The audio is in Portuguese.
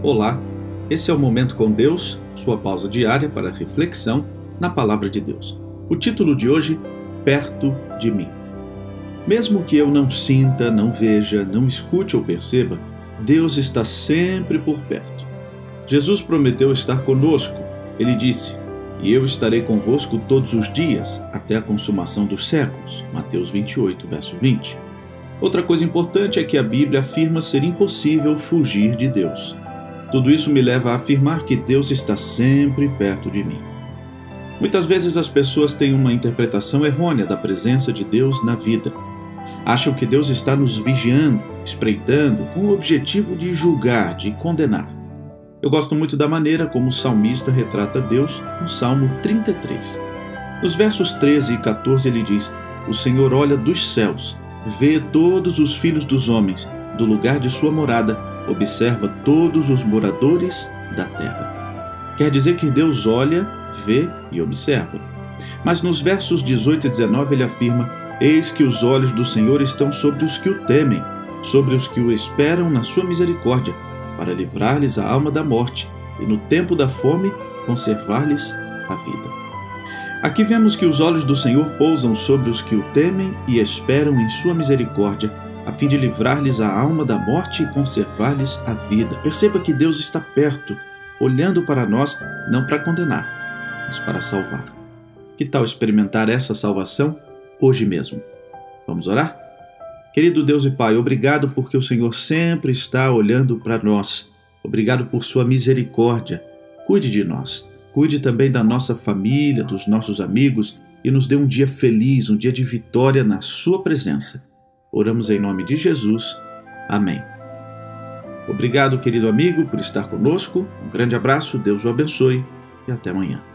Olá, esse é o Momento com Deus, sua pausa diária para reflexão na Palavra de Deus. O título de hoje, Perto de mim. Mesmo que eu não sinta, não veja, não escute ou perceba, Deus está sempre por perto. Jesus prometeu estar conosco. Ele disse: E eu estarei convosco todos os dias, até a consumação dos séculos. Mateus 28, verso 20. Outra coisa importante é que a Bíblia afirma ser impossível fugir de Deus. Tudo isso me leva a afirmar que Deus está sempre perto de mim. Muitas vezes as pessoas têm uma interpretação errônea da presença de Deus na vida. Acham que Deus está nos vigiando, espreitando, com o objetivo de julgar, de condenar. Eu gosto muito da maneira como o salmista retrata Deus no Salmo 33. Nos versos 13 e 14 ele diz: O Senhor olha dos céus, vê todos os filhos dos homens, do lugar de sua morada, observa todos os moradores da terra. Quer dizer que Deus olha, vê e observa. Mas nos versos 18 e 19 ele afirma: Eis que os olhos do Senhor estão sobre os que o temem, sobre os que o esperam na sua misericórdia, para livrar-lhes a alma da morte e no tempo da fome conservar-lhes a vida. Aqui vemos que os olhos do Senhor pousam sobre os que o temem e esperam em sua misericórdia a fim de livrar-lhes a alma da morte e conservar-lhes a vida. Perceba que Deus está perto, olhando para nós, não para condenar, mas para salvar. Que tal experimentar essa salvação hoje mesmo? Vamos orar? Querido Deus e Pai, obrigado porque o Senhor sempre está olhando para nós. Obrigado por sua misericórdia. Cuide de nós. Cuide também da nossa família, dos nossos amigos e nos dê um dia feliz, um dia de vitória na Sua presença. Oramos em nome de Jesus. Amém. Obrigado, querido amigo, por estar conosco. Um grande abraço, Deus o abençoe e até amanhã.